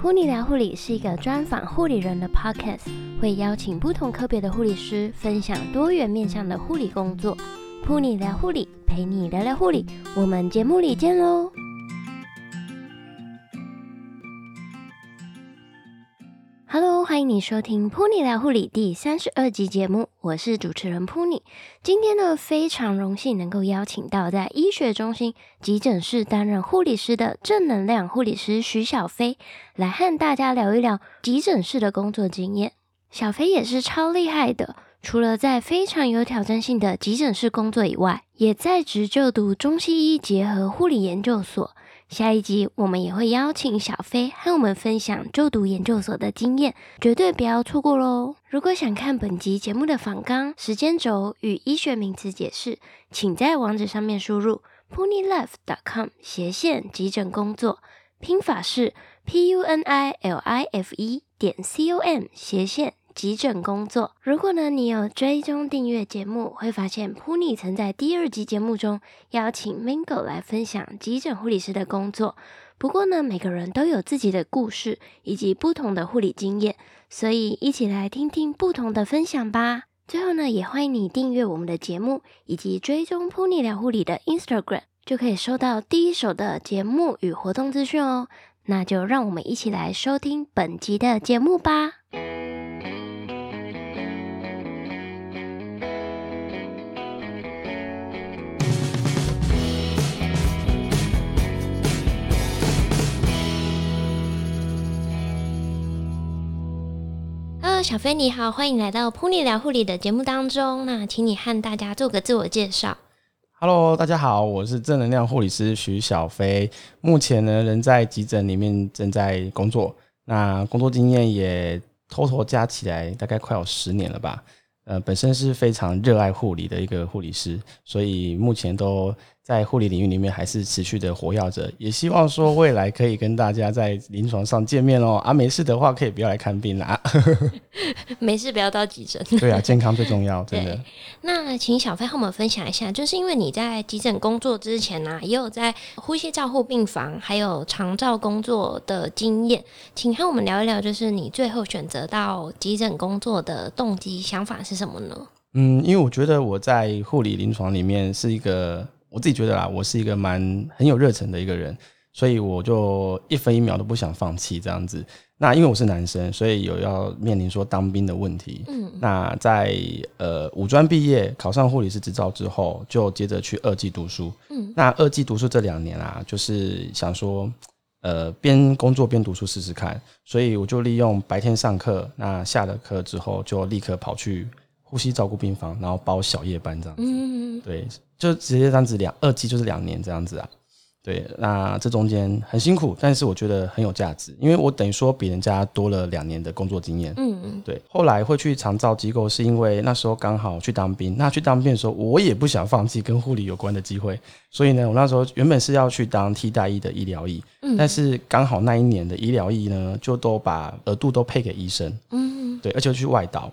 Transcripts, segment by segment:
普尼聊护理是一个专访护理人的 podcast，会邀请不同科别的护理师分享多元面向的护理工作。普尼聊护理，陪你聊聊护理，我们节目里见喽欢迎你收听《Pony 聊护理》第三十二集节目，我是主持人 Pony。今天呢，非常荣幸能够邀请到在医学中心急诊室担任护理师的正能量护理师徐小飞，来和大家聊一聊急诊室的工作经验。小飞也是超厉害的，除了在非常有挑战性的急诊室工作以外，也在职就读中西医结合护理研究所。下一集我们也会邀请小飞和我们分享就读研究所的经验，绝对不要错过喽！如果想看本集节目的访纲、时间轴与医学名词解释，请在网址上面输入 punilife.com 斜线急诊工作，拼法是 p u n i l i f e 点 c o m 斜线。急诊工作，如果呢你有追踪订阅节目，会发现噗妮曾在第二集节目中邀请 Mingo 来分享急诊护理师的工作。不过呢，每个人都有自己的故事以及不同的护理经验，所以一起来听听不同的分享吧。最后呢，也欢迎你订阅我们的节目以及追踪噗妮聊护理的 Instagram，就可以收到第一手的节目与活动资讯哦。那就让我们一起来收听本集的节目吧。小飞你好，欢迎来到 Pony 聊护理的节目当中。那请你和大家做个自我介绍。Hello，大家好，我是正能量护理师徐小飞，目前呢人在急诊里面正在工作，那工作经验也偷偷加起来大概快有十年了吧。呃，本身是非常热爱护理的一个护理师，所以目前都。在护理领域里面还是持续的活跃着，也希望说未来可以跟大家在临床上见面哦。啊，没事的话可以不要来看病啦。没事不要到急诊。对啊，健康最重要，真的。那请小飞和我们分享一下，就是因为你在急诊工作之前呢、啊，也有在呼吸照护病房还有长照工作的经验，请和我们聊一聊，就是你最后选择到急诊工作的动机想法是什么呢？嗯，因为我觉得我在护理临床里面是一个。我自己觉得啦，我是一个蛮很有热忱的一个人，所以我就一分一秒都不想放弃这样子。那因为我是男生，所以有要面临说当兵的问题。嗯，那在呃五专毕业考上护理师执照之后，就接着去二技读书。嗯，那二技读书这两年啊，就是想说呃边工作边读书试试看，所以我就利用白天上课，那下了课之后就立刻跑去呼吸照顾病房，然后包小夜班这样子。嗯，对。就直接这样子两二季就是两年这样子啊，对，那这中间很辛苦，但是我觉得很有价值，因为我等于说比人家多了两年的工作经验。嗯嗯，对。后来会去长照机构，是因为那时候刚好去当兵。那去当兵的时候，我也不想放弃跟护理有关的机会，所以呢，我那时候原本是要去当替代役的医疗役，嗯，但是刚好那一年的医疗役呢，就都把额度都配给医生。嗯，对，而且去外岛。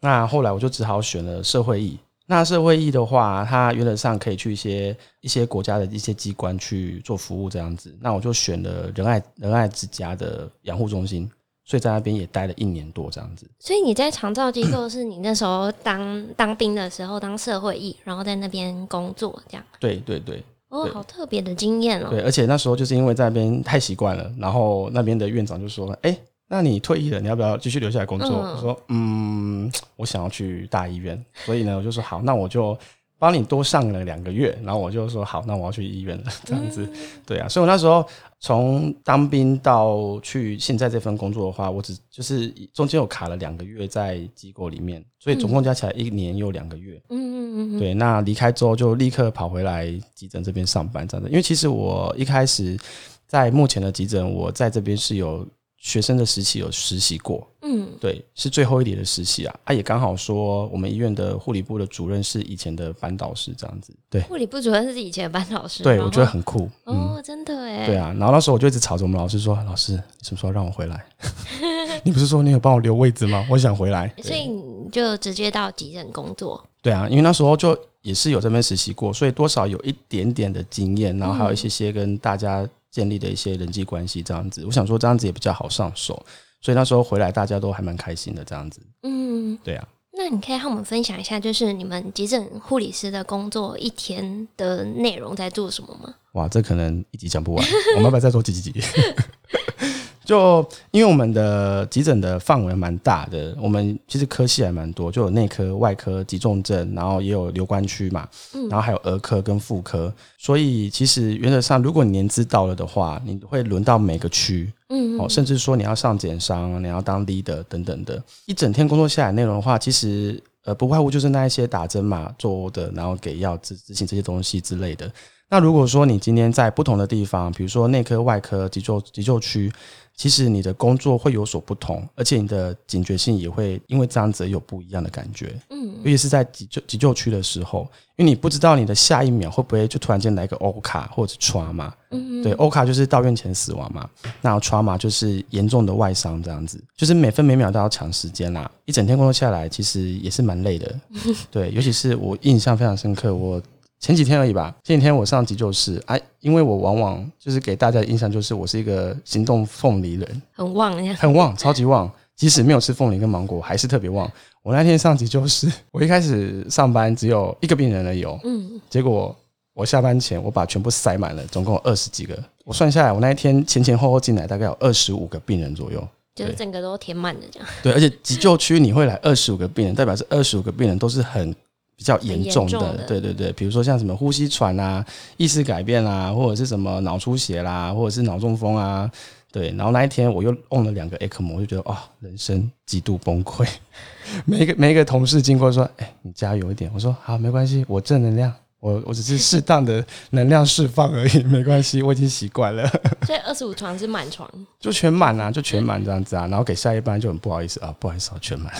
那后来我就只好选了社会役。那社会役的话，它原则上可以去一些一些国家的一些机关去做服务这样子。那我就选了仁爱仁爱之家的养护中心，所以在那边也待了一年多这样子。所以你在长照机构是你那时候当 当兵的时候当社会役，然后在那边工作这样？对对对。哦，好特别的经验哦。对，而且那时候就是因为在那边太习惯了，然后那边的院长就说：“哎、欸。”那你退役了，你要不要继续留下来工作？嗯、我说，嗯，我想要去大医院，所以呢，我就说好，那我就帮你多上了两个月。然后我就说好，那我要去医院了，这样子，嗯、对啊。所以我那时候从当兵到去现在这份工作的话，我只就是中间有卡了两个月在机构里面，所以总共加起来一年又两个月。嗯嗯嗯。对，那离开之后就立刻跑回来急诊这边上班，这样子。因为其实我一开始在目前的急诊，我在这边是有。学生的时期有实习过，嗯，对，是最后一年的实习啊。他、啊、也刚好说，我们医院的护理部的主任是以前的班导师，这样子。对，护理部主任是以前的班导师。对，我觉得很酷。哦，嗯、真的哎。对啊，然后那时候我就一直吵着我们老师说：“老师，你什么时候让我回来？你不是说你有帮我留位置吗？我想回来。”所以你就直接到急诊工作。对啊，因为那时候就也是有这边实习过，所以多少有一点点的经验，然后还有一些些跟大家。建立的一些人际关系，这样子，我想说这样子也比较好上手，所以那时候回来大家都还蛮开心的，这样子。嗯，对啊。那你可以和我们分享一下，就是你们急诊护理师的工作一天的内容在做什么吗？哇，这可能一集讲不完，我们要不要再做几集？就因为我们的急诊的范围蛮大的，我们其实科系还蛮多，就有内科、外科、急重症，然后也有留观区嘛，然后还有儿科跟妇科，所以其实原则上，如果你年资到了的话，你会轮到每个区，嗯，哦，甚至说你要上检伤，你要当 leader 等等的，一整天工作下来内容的话，其实呃不外乎就是那一些打针嘛、做的，然后给药、执执行这些东西之类的。那如果说你今天在不同的地方，比如说内科、外科、急救急救区。其实你的工作会有所不同，而且你的警觉性也会因为这样子有不一样的感觉。嗯，尤其是在急救急救区的时候，因为你不知道你的下一秒会不会就突然间来个 O 卡或者 trauma。嗯，对，O 卡就是到院前死亡嘛，那 trauma 就是严重的外伤这样子，就是每分每秒都要抢时间啦。一整天工作下来，其实也是蛮累的。对，尤其是我印象非常深刻，我。前几天而已吧。前几天我上急救室，哎，因为我往往就是给大家的印象就是我是一个行动凤梨人，很旺，很旺，超级旺。即使没有吃凤梨跟芒果，还是特别旺。我那天上急救室，我一开始上班只有一个病人而已哦，嗯，结果我下班前我把全部塞满了，总共有二十几个。我算下来，我那一天前前后后进来大概有二十五个病人左右，就是整个都填满了这样。对，而且急救区你会来二十五个病人，代表是二十五个病人都是很。比较严重的，对对对，比如说像什么呼吸喘啊、意识改变啊，或者是什么脑出血啦，或者是脑中风啊，对。然后那一天我又用了两个 ECMO，我就觉得哦，人生极度崩溃。每一个每一个同事经过说：“哎，你加油一点。”我说：“好，没关系，我正能量，我我只是适当的能量释放而已，没关系，我已经习惯了。”所以二十五床是满床，就全满啊，就全满这样子啊。然后给下一班就很不好意思啊，不好意思啊，全满，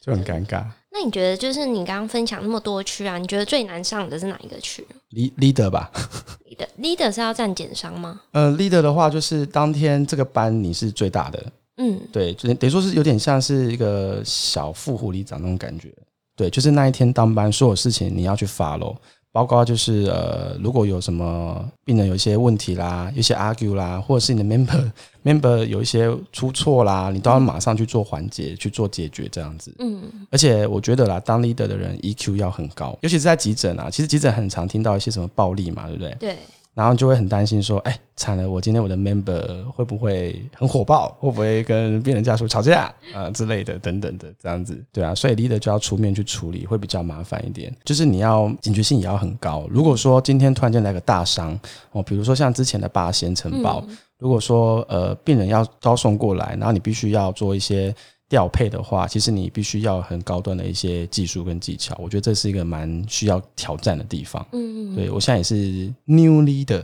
就很尴尬。那你觉得，就是你刚刚分享那么多区啊，你觉得最难上的是哪一个区？Leader 吧。Leader Leader 是要站减伤吗？呃，Leader 的话，就是当天这个班你是最大的，嗯，对，就等于说是有点像是一个小副护理长那种感觉。对，就是那一天当班，所有事情你要去 follow。包括就是呃，如果有什么病人有一些问题啦，一些 argue 啦，或者是你的 member member 有一些出错啦，你都要马上去做缓解，去做解决这样子。嗯，而且我觉得啦，当 leader 的人 EQ 要很高，尤其是在急诊啊，其实急诊很常听到一些什么暴力嘛，对不对？对。然后就会很担心说，哎，惨了，我今天我的 member 会不会很火爆，会不会跟病人家属吵架啊、呃、之类的，等等的这样子，对啊，所以 leader 就要出面去处理，会比较麻烦一点。就是你要警觉性也要很高。如果说今天突然间来个大伤哦，比如说像之前的八仙城堡，嗯、如果说呃病人要招送过来，然后你必须要做一些。调配的话，其实你必须要很高端的一些技术跟技巧，我觉得这是一个蛮需要挑战的地方。嗯嗯，对，我现在也是 new leader。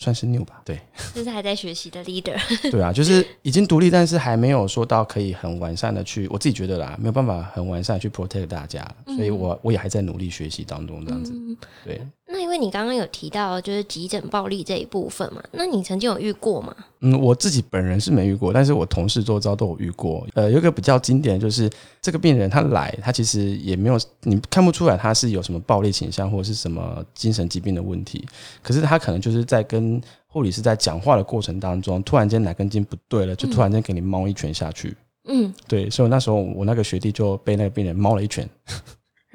算是 new 吧，对，就是还在学习的 leader。对啊，就是已经独立，但是还没有说到可以很完善的去，我自己觉得啦，没有办法很完善的去 protect 大家，嗯、所以我我也还在努力学习当中，这样子。嗯、对，那因为你刚刚有提到就是急诊暴力这一部分嘛，那你曾经有遇过吗？嗯，我自己本人是没遇过，但是我同事周遭都有遇过。呃，有一个比较经典的就是这个病人他来，他其实也没有，你看不出来他是有什么暴力倾向或者是什么精神疾病的问题，可是他可能就是在跟护理师在讲话的过程当中，突然间哪根筋不对了，就突然间给你猫一拳下去。嗯，对，所以那时候我那个学弟就被那个病人猫了一拳。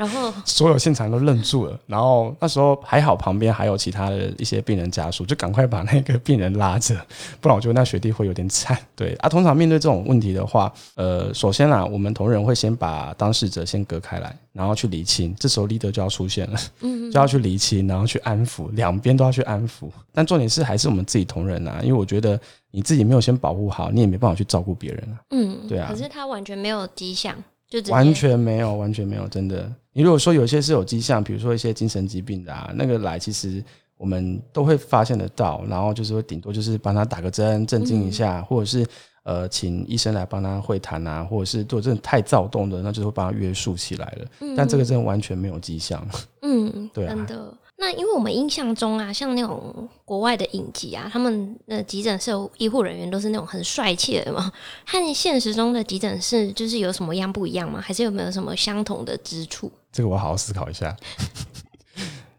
然后所有现场都愣住了，然后那时候还好，旁边还有其他的一些病人家属，就赶快把那个病人拉着，不然我觉得那学弟会有点惨。对啊，通常面对这种问题的话，呃，首先啦，我们同仁会先把当事者先隔开来，然后去厘清，这时候 leader 就要出现了，嗯，就要去厘清，然后去安抚，两边都要去安抚。但重点是还是我们自己同仁啊，因为我觉得你自己没有先保护好，你也没办法去照顾别人啊。嗯，对啊。可是他完全没有迹象，就完全没有，完全没有，真的。你如果说有些是有迹象，比如说一些精神疾病的啊，那个来其实我们都会发现得到，然后就是会顶多就是帮他打个针镇静一下，嗯、或者是呃请医生来帮他会谈啊，或者是如果真的太躁动的，那就会帮他约束起来了。嗯、但这个真的完全没有迹象。嗯，对啊。真的。那因为我们印象中啊，像那种国外的影集啊，他们的急诊室医护人员都是那种很帅气的嘛。和现实中的急诊室就是有什么样不一样吗？还是有没有什么相同的之处？这个我好好思考一下。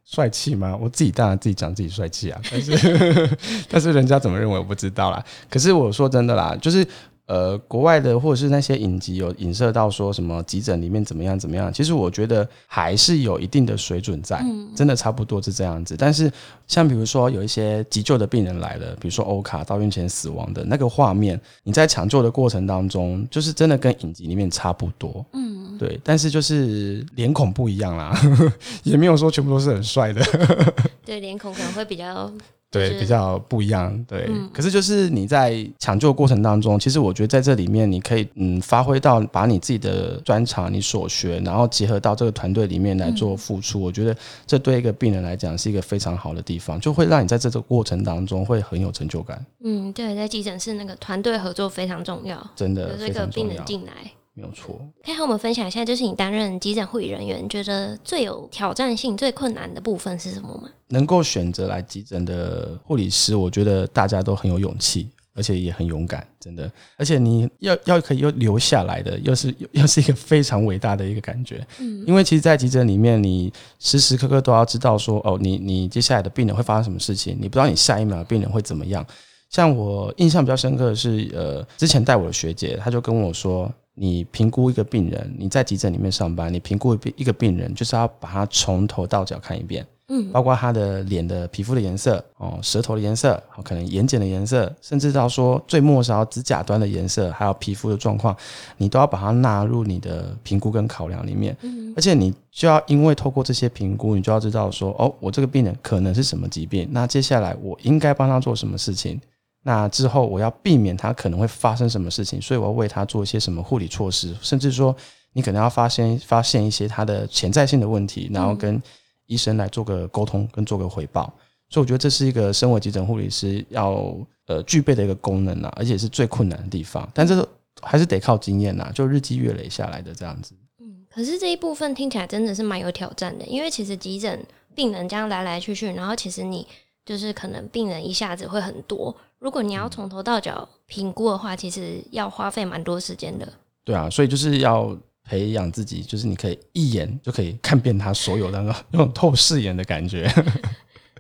帅气吗？我自己当然自己讲自己帅气啊，但是 但是人家怎么认为我不知道啦。可是我说真的啦，就是。呃，国外的或者是那些影集有影射到说什么急诊里面怎么样怎么样，其实我觉得还是有一定的水准在，嗯、真的差不多是这样子。但是像比如说有一些急救的病人来了，比如说欧卡到院前死亡的那个画面，你在抢救的过程当中，就是真的跟影集里面差不多，嗯，对。但是就是脸孔不一样啦，也没有说全部都是很帅的，对，脸孔可能会比较。对，比较不一样。对，嗯、可是就是你在抢救过程当中，其实我觉得在这里面，你可以嗯发挥到把你自己的专长、你所学，然后结合到这个团队里面来做付出。嗯、我觉得这对一个病人来讲是一个非常好的地方，就会让你在这个过程当中会很有成就感。嗯，对，在急诊室那个团队合作非常重要，真的，有这个病人进来。没有错，可以和我们分享一下，就是你担任急诊护理人员，觉得最有挑战性、最困难的部分是什么吗？能够选择来急诊的护理师，我觉得大家都很有勇气，而且也很勇敢，真的。而且你要要可以又留下来的，又是又是一个非常伟大的一个感觉。嗯，因为其实，在急诊里面，你时时刻刻都要知道说，哦，你你接下来的病人会发生什么事情，你不知道你下一秒的病人会怎么样。像我印象比较深刻的是，呃，之前带我的学姐，她就跟我说。你评估一个病人，你在急诊里面上班，你评估一个病人，就是要把他从头到脚看一遍，嗯，包括他的脸的皮肤的颜色，哦，舌头的颜色，可能眼睑的颜色，甚至到说最末梢指甲端的颜色，还有皮肤的状况，你都要把它纳入你的评估跟考量里面。嗯，而且你就要因为透过这些评估，你就要知道说，哦，我这个病人可能是什么疾病，那接下来我应该帮他做什么事情。那之后，我要避免它可能会发生什么事情，所以我要为他做一些什么护理措施，甚至说，你可能要发现发现一些它的潜在性的问题，然后跟医生来做个沟通，跟做个回报。所以我觉得这是一个身为急诊护理师要呃具备的一个功能啊，而且是最困难的地方。但这还是得靠经验呐，就日积月累下来的这样子。嗯，可是这一部分听起来真的是蛮有挑战的，因为其实急诊病人这样来来去去，然后其实你就是可能病人一下子会很多。如果你要从头到脚评估的话，其实要花费蛮多时间的。对啊，所以就是要培养自己，就是你可以一眼就可以看遍他所有的那种 那种透视眼的感觉。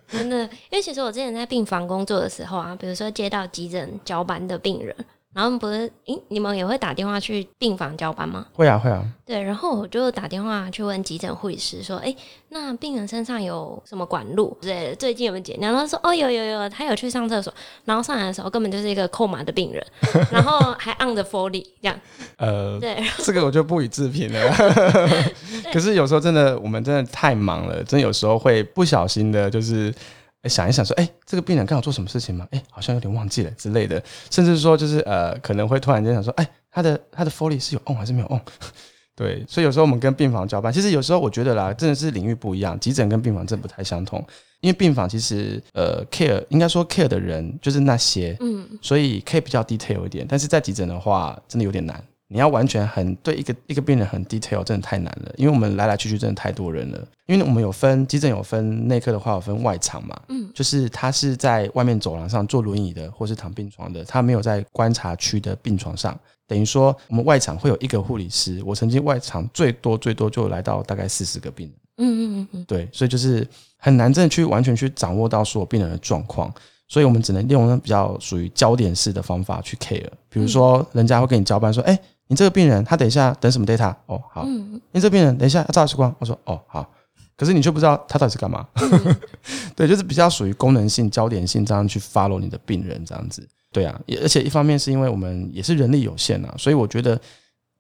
真的，因为其实我之前在病房工作的时候啊，比如说接到急诊交班的病人。然后不是，诶，你们也会打电话去病房交班吗？会啊，会啊。对，然后我就打电话去问急诊护理师说，诶，那病人身上有什么管路？对，最近有没有检？然后他说，哦，有有有，他有去上厕所。然后上来的时候根本就是一个扣码的病人，然后还按着 Foley 这样。呃，对，这个我就不予置评了。可是有时候真的，我们真的太忙了，真有时候会不小心的，就是。想一想，说，哎，这个病人刚好做什么事情吗？哎，好像有点忘记了之类的，甚至说，就是呃，可能会突然间想说，哎，他的他的 Foley 是有 on 还是没有 on？对，所以有时候我们跟病房交班，其实有时候我觉得啦，真的是领域不一样，急诊跟病房真不太相同，因为病房其实呃 care 应该说 care 的人就是那些，嗯，所以可以比较 detail 一点，但是在急诊的话，真的有点难。你要完全很对一个一个病人很 detail，真的太难了，因为我们来来去去真的太多人了。因为我们有分急诊有分内科的话有分外场嘛，嗯，就是他是在外面走廊上坐轮椅的，或是躺病床的，他没有在观察区的病床上。等于说我们外场会有一个护理师，我曾经外场最多最多就来到大概四十个病人，嗯嗯嗯嗯，对，所以就是很难真的去完全去掌握到所有病人的状况，所以我们只能用比较属于焦点式的方法去 care，比如说人家会跟你交班说，哎。你这个病人，他等一下等什么 data？哦，好。嗯、你这个病人等一下要照 X 光，我说哦，好。可是你却不知道他到底是干嘛。嗯、对，就是比较属于功能性、焦点性这样去 follow 你的病人这样子。对啊，也而且一方面是因为我们也是人力有限啊，所以我觉得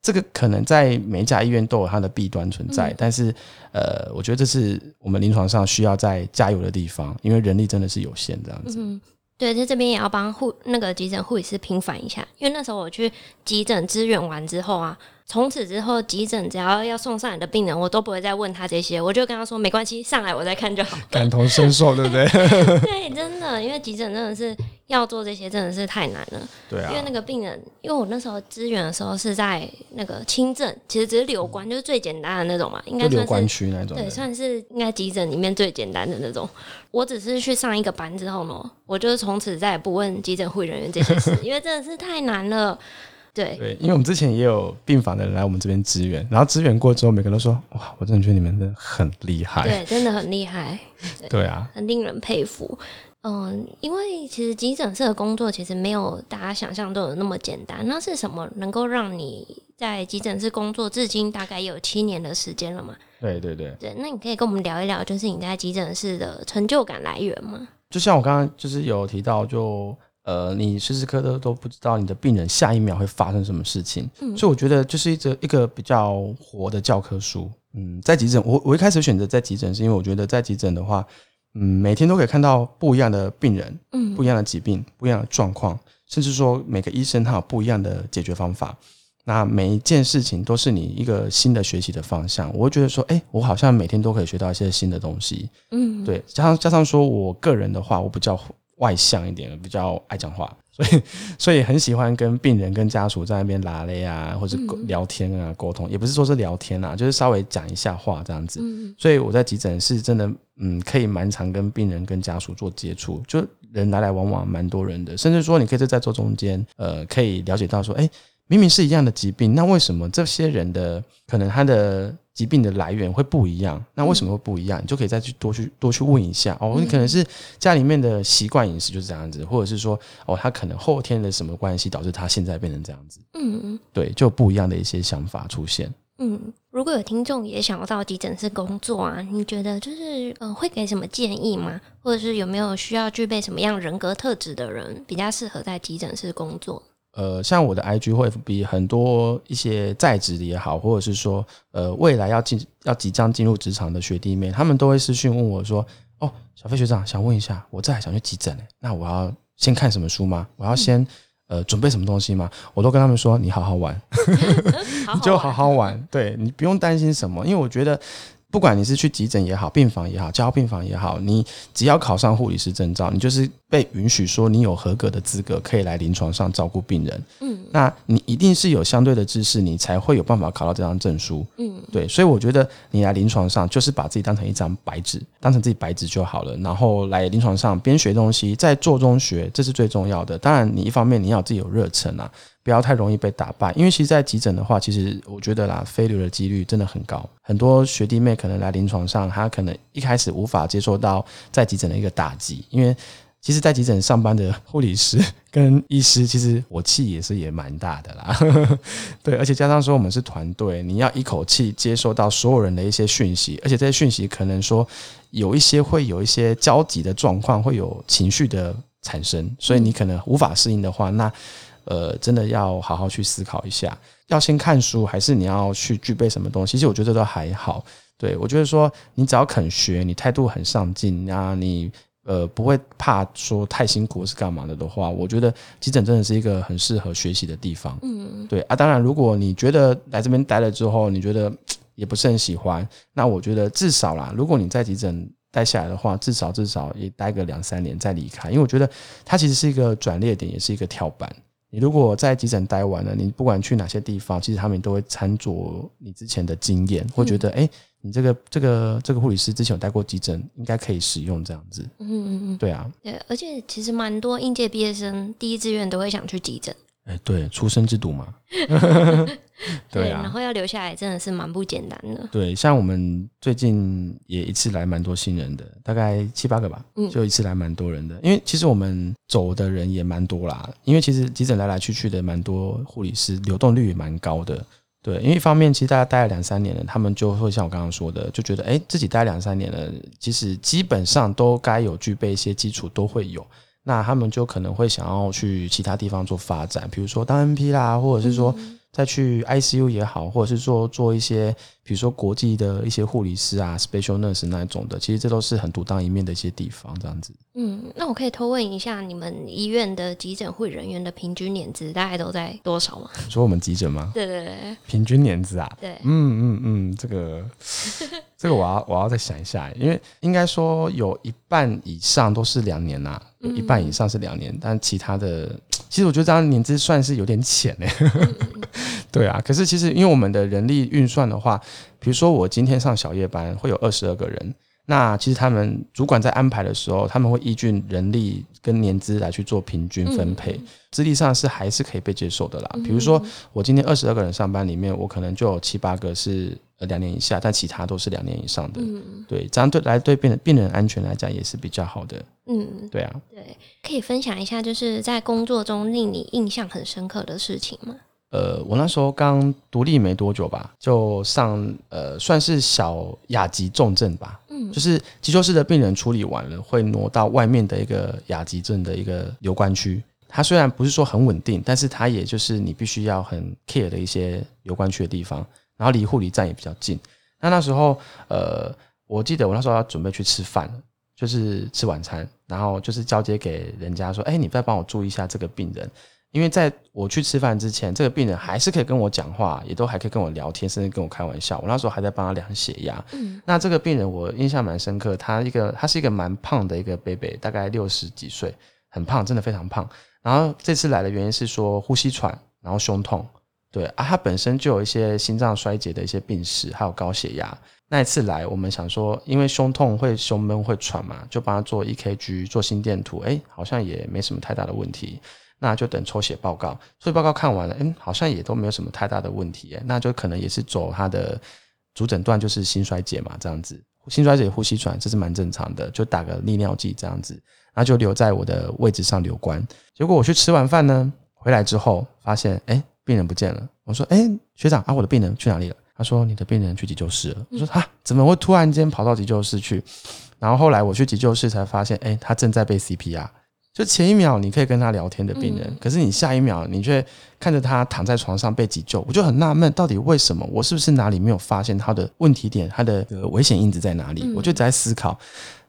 这个可能在每一家医院都有它的弊端存在。嗯、但是呃，我觉得这是我们临床上需要再加油的地方，因为人力真的是有限这样子。嗯对，在这边也要帮护那个急诊护理师平反一下，因为那时候我去急诊支援完之后啊。从此之后，急诊只要要送上来的病人，我都不会再问他这些，我就跟他说没关系，上来我再看就好。感同身受，对不对？对，真的，因为急诊真的是要做这些，真的是太难了。对啊。因为那个病人，因为我那时候支援的时候是在那个轻症，其实只是留观，就是最简单的那种嘛，应该算是留观区那种。对，算是应该急诊里面最简单的那种。我只是去上一个班之后呢，我就是从此再也不问急诊护理人员这些事，因为真的是太难了。对对，因为我们之前也有病房的人来我们这边支援，然后支援过之后，每个人都说：“哇，我真的觉得你们真的很厉害。”对，真的很厉害。对，对啊，很令人佩服。嗯，因为其实急诊室的工作其实没有大家想象中的那么简单。那是什么能够让你在急诊室工作至今大概有七年的时间了嘛？对对对。对，那你可以跟我们聊一聊，就是你在急诊室的成就感来源吗？就像我刚刚就是有提到，就。呃，你时时刻刻都不知道你的病人下一秒会发生什么事情，嗯，所以我觉得就是一个一个比较活的教科书。嗯，在急诊，我我一开始选择在急诊，是因为我觉得在急诊的话，嗯，每天都可以看到不一样的病人，嗯，不一样的疾病，不一样的状况，甚至说每个医生他有不一样的解决方法。那每一件事情都是你一个新的学习的方向。我会觉得说，哎，我好像每天都可以学到一些新的东西。嗯，对，加上加上说我个人的话，我比较。外向一点，比较爱讲话，所以所以很喜欢跟病人、跟家属在那边拉嘞啊，或者聊天啊，沟通，也不是说是聊天啊，就是稍微讲一下话这样子。所以我在急诊室真的，嗯，可以蛮常跟病人、跟家属做接触，就人来来往往蛮多人的，甚至说你可以在坐中间，呃，可以了解到说，哎，明明是一样的疾病，那为什么这些人的可能他的。疾病的来源会不一样，那为什么会不一样？嗯、你就可以再去多去多去问一下哦。你可能是家里面的习惯饮食就是这样子，或者是说哦，他可能后天的什么关系导致他现在变成这样子。嗯，对，就不一样的一些想法出现。嗯，如果有听众也想要到急诊室工作啊，你觉得就是呃，会给什么建议吗？或者是有没有需要具备什么样人格特质的人比较适合在急诊室工作？呃，像我的 IG 或 FB 很多一些在职的也好，或者是说呃未来要进要即将进入职场的学弟妹，他们都会私讯问我说：“哦，小飞学长，想问一下，我再想去急诊，那我要先看什么书吗？我要先呃准备什么东西吗？”我都跟他们说：“你好好玩，你就好好玩，对，你不用担心什么，因为我觉得。”不管你是去急诊也好，病房也好，加护病房也好，你只要考上护理师证照，你就是被允许说你有合格的资格，可以来临床上照顾病人。嗯，那你一定是有相对的知识，你才会有办法考到这张证书。嗯，对，所以我觉得你来临床上就是把自己当成一张白纸，当成自己白纸就好了。然后来临床上边学东西，在做中学，这是最重要的。当然，你一方面你要自己有热忱啊。不要太容易被打败，因为其实，在急诊的话，其实我觉得啦飞流的几率真的很高。很多学弟妹可能来临床上，他可能一开始无法接受到在急诊的一个打击，因为其实，在急诊上班的护理师跟医师，其实火气也是也蛮大的啦。对，而且加上说我们是团队，你要一口气接受到所有人的一些讯息，而且这些讯息可能说有一些会有一些焦急的状况，会有情绪的产生，所以你可能无法适应的话，那。呃，真的要好好去思考一下，要先看书，还是你要去具备什么东西？其实我觉得都还好。对，我觉得说，你只要肯学，你态度很上进，啊，你呃不会怕说太辛苦是干嘛的的话，我觉得急诊真的是一个很适合学习的地方。嗯，对啊。当然，如果你觉得来这边待了之后，你觉得也不是很喜欢，那我觉得至少啦，如果你在急诊待下来的话，至少至少也待个两三年再离开，因为我觉得它其实是一个转捩点，也是一个跳板。你如果在急诊待完了，你不管去哪些地方，其实他们都会参酌你之前的经验，会觉得，哎、欸，你这个这个这个护理师之前有待过急诊，应该可以使用这样子。嗯嗯嗯，对啊，对，而且其实蛮多应届毕业生第一志愿都会想去急诊。哎、欸，对，出生之犊嘛。对啊，然后要留下来真的是蛮不简单的。对，像我们最近也一次来蛮多新人的，大概七八个吧，就一次来蛮多人的。因为其实我们走的人也蛮多啦，因为其实急诊来来去去的蛮多护理师，流动率也蛮高的。对，因为一方面其实大家待了两三年了，他们就会像我刚刚说的，就觉得哎，自己待两三年了，其实基本上都该有具备一些基础都会有。那他们就可能会想要去其他地方做发展，比如说当 NP 啦，或者是说再去 ICU 也好，或者是说做一些。比如说国际的一些护理师啊，special nurse 那一种的，其实这都是很独当一面的一些地方，这样子。嗯，那我可以偷问一下，你们医院的急诊护理人员的平均年资大概都在多少吗？说我们急诊吗？对对对，平均年资啊？对，嗯嗯嗯，这个 这个我要我要再想一下，因为应该说有一半以上都是两年呐、啊，有一半以上是两年，嗯、但其他的，其实我觉得这样年资算是有点浅嘞。嗯、对啊，可是其实因为我们的人力运算的话。比如说，我今天上小夜班会有二十二个人，那其实他们主管在安排的时候，他们会依据人力跟年资来去做平均分配，资历上是还是可以被接受的啦。比如说我今天二十二个人上班里面，我可能就有七八个是呃两年以下，但其他都是两年以上的。嗯，对，这样对来对病人病人安全来讲也是比较好的。嗯，对啊，对，可以分享一下就是在工作中令你印象很深刻的事情吗？呃，我那时候刚独立没多久吧，就上呃算是小亚急重症吧，嗯，就是急救室的病人处理完了，会挪到外面的一个亚急症的一个留观区。它虽然不是说很稳定，但是它也就是你必须要很 care 的一些留观区的地方，然后离护理站也比较近。那那时候呃，我记得我那时候要准备去吃饭，就是吃晚餐，然后就是交接给人家说，哎，你再帮我注意一下这个病人。因为在我去吃饭之前，这个病人还是可以跟我讲话，也都还可以跟我聊天，甚至跟我开玩笑。我那时候还在帮他量血压。嗯，那这个病人我印象蛮深刻，他一个他是一个蛮胖的一个伯伯，大概六十几岁，很胖，真的非常胖。然后这次来的原因是说呼吸喘，然后胸痛，对啊，他本身就有一些心脏衰竭的一些病史，还有高血压。那一次来，我们想说，因为胸痛会胸闷会喘嘛，就帮他做 EKG，做心电图，哎，好像也没什么太大的问题。那就等抽血报告，抽血报告看完了，嗯，好像也都没有什么太大的问题，那就可能也是走他的主诊断，就是心衰竭嘛，这样子，心衰竭、呼吸喘，这是蛮正常的，就打个利尿剂这样子，然后就留在我的位置上留观。结果我去吃完饭呢，回来之后发现，哎，病人不见了。我说，哎，学长啊，我的病人去哪里了？他说，你的病人去急救室了。我说，啊，怎么会突然间跑到急救室去？然后后来我去急救室才发现，哎，他正在被 CPR。就前一秒你可以跟他聊天的病人，嗯、可是你下一秒你却看着他躺在床上被急救，我就很纳闷，到底为什么？我是不是哪里没有发现他的问题点？他的危险因子在哪里？嗯、我就在思考。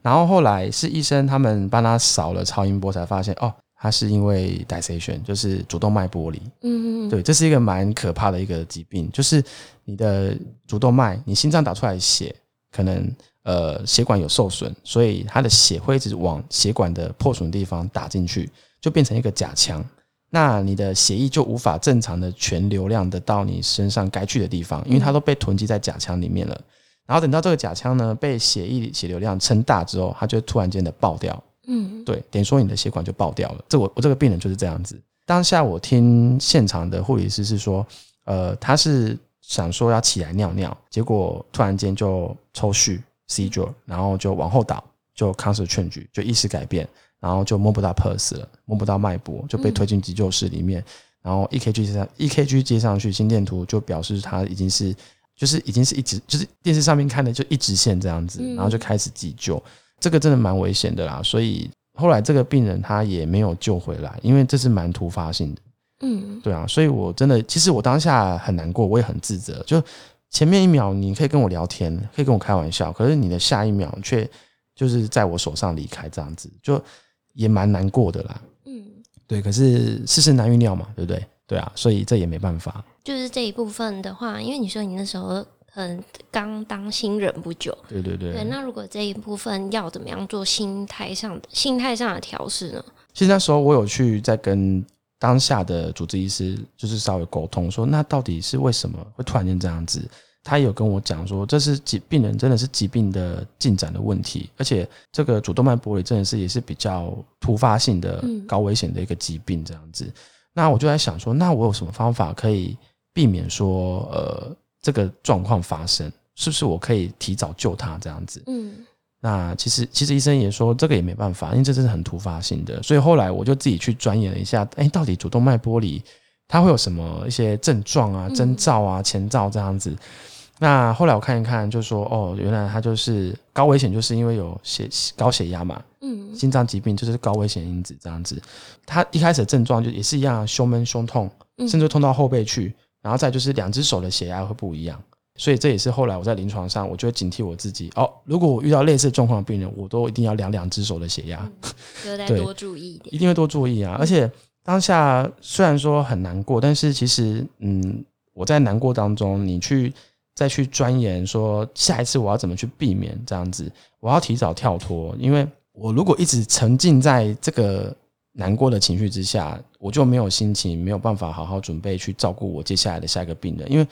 然后后来是医生他们帮他扫了超音波，才发现哦，他是因为 dissection，就是主动脉剥离。嗯，对，这是一个蛮可怕的一个疾病，就是你的主动脉，你心脏打出来的血可能。呃，血管有受损，所以它的血会一直往血管的破损地方打进去，就变成一个假腔。那你的血液就无法正常的全流量的到你身上该去的地方，因为它都被囤积在假腔里面了。然后等到这个假腔呢被血液血流量撑大之后，它就突然间的爆掉。嗯，对，等于说你的血管就爆掉了。这我我这个病人就是这样子。当下我听现场的护理师是说，呃，他是想说要起来尿尿，结果突然间就抽搐。Seizure，然后就往后倒，就 c o n s t change，就意识改变，然后就摸不到 pulse 了，摸不到脉搏，就被推进急救室里面，然后 EKG 接上，EKG 接上去，心电图就表示他已经是，就是已经是一直，就是电视上面看的就一直线这样子，然后就开始急救，这个真的蛮危险的啦，所以后来这个病人他也没有救回来，因为这是蛮突发性的，嗯，对啊，所以我真的，其实我当下很难过，我也很自责，就。前面一秒你可以跟我聊天，可以跟我开玩笑，可是你的下一秒却就是在我手上离开，这样子就也蛮难过的啦。嗯，对，可是世事难预料嘛，对不对？对啊，所以这也没办法。就是这一部分的话，因为你说你那时候很刚当新人不久，对对对。对，那如果这一部分要怎么样做心态上的心态上的调试呢？其实那时候我有去在跟。当下的主治医师就是稍微沟通说，那到底是为什么会突然间这样子？他有跟我讲说，这是疾病人真的是疾病的进展的问题，而且这个主动脉剥离真的是也是比较突发性的高危险的一个疾病这样子。那我就在想说，那我有什么方法可以避免说呃这个状况发生？是不是我可以提早救他这样子？嗯。那其实，其实医生也说这个也没办法，因为这真是很突发性的。所以后来我就自己去钻研了一下，哎，到底主动脉剥离它会有什么一些症状啊、征兆啊、前兆这样子。那后来我看一看，就说哦，原来它就是高危险，就是因为有血高血压嘛，嗯，心脏疾病就是高危险因子这样子。它一开始的症状就也是一样，胸闷、胸痛，甚至痛到后背去，然后再就是两只手的血压会不一样。所以这也是后来我在临床上，我就会警惕我自己哦。如果我遇到类似状况的病人，我都一定要量两只手的血压，就再多注意一点，一定会多注意啊。而且当下虽然说很难过，但是其实嗯，我在难过当中，你去再去钻研说下一次我要怎么去避免这样子，我要提早跳脱，因为我如果一直沉浸在这个难过的情绪之下，我就没有心情，没有办法好好准备去照顾我接下来的下一个病人，因为。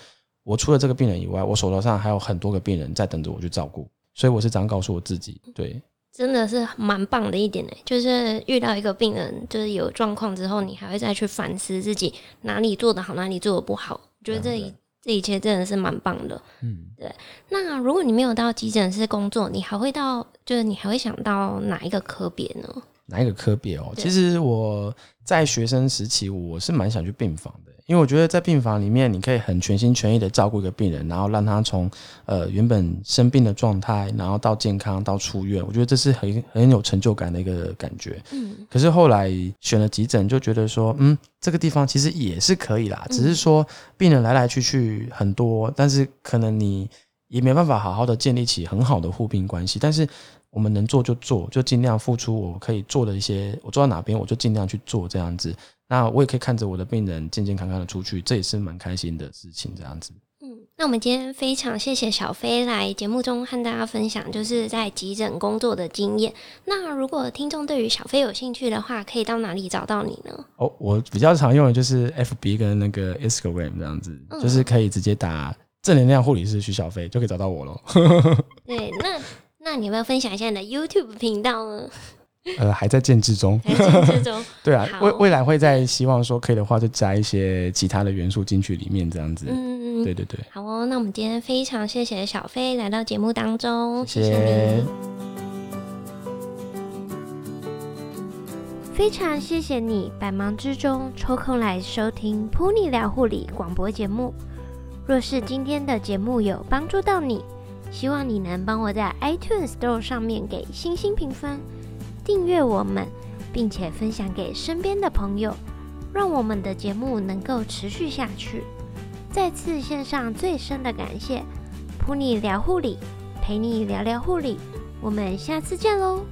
我除了这个病人以外，我手头上还有很多个病人在等着我去照顾，所以我是这样告诉我自己。对，真的是蛮棒的一点呢，就是遇到一个病人就是有状况之后，你还会再去反思自己哪里做的好，哪里做的不好。我觉得这一这一切真的是蛮棒的。嗯，对。那如果你没有到急诊室工作，你还会到，就是你还会想到哪一个科别呢？哪一个科别哦？其实我在学生时期，我是蛮想去病房的。因为我觉得在病房里面，你可以很全心全意的照顾一个病人，然后让他从呃原本生病的状态，然后到健康到出院，我觉得这是很很有成就感的一个感觉。嗯。可是后来选了急诊，就觉得说，嗯，这个地方其实也是可以啦，只是说病人来来去去很多，但是可能你也没办法好好的建立起很好的互病关系。但是我们能做就做，就尽量付出我可以做的一些，我做到哪边我就尽量去做这样子。那我也可以看着我的病人健健康康的出去，这也是蛮开心的事情。这样子，嗯，那我们今天非常谢谢小飞来节目中和大家分享，就是在急诊工作的经验。那如果听众对于小飞有兴趣的话，可以到哪里找到你呢？哦，我比较常用的就是 FB 跟那个 Instagram 这样子，嗯、就是可以直接打正能量护理师徐小飞就可以找到我喽。对，那那你要不要分享一下你的 YouTube 频道呢？呃，还在建制中。还在建制中。对啊，未未来会在希望说可以的话，就加一些其他的元素进去里面，这样子。嗯嗯，对对对。好哦，那我们今天非常谢谢小飞来到节目当中，谢谢。非常谢谢你百忙之中抽空来收听 Pony 聊护理广播节目。若是今天的节目有帮助到你，希望你能帮我在 iTunes Store 上面给星星评分。订阅我们，并且分享给身边的朋友，让我们的节目能够持续下去。再次献上最深的感谢，陪你聊护理，陪你聊聊护理，我们下次见喽。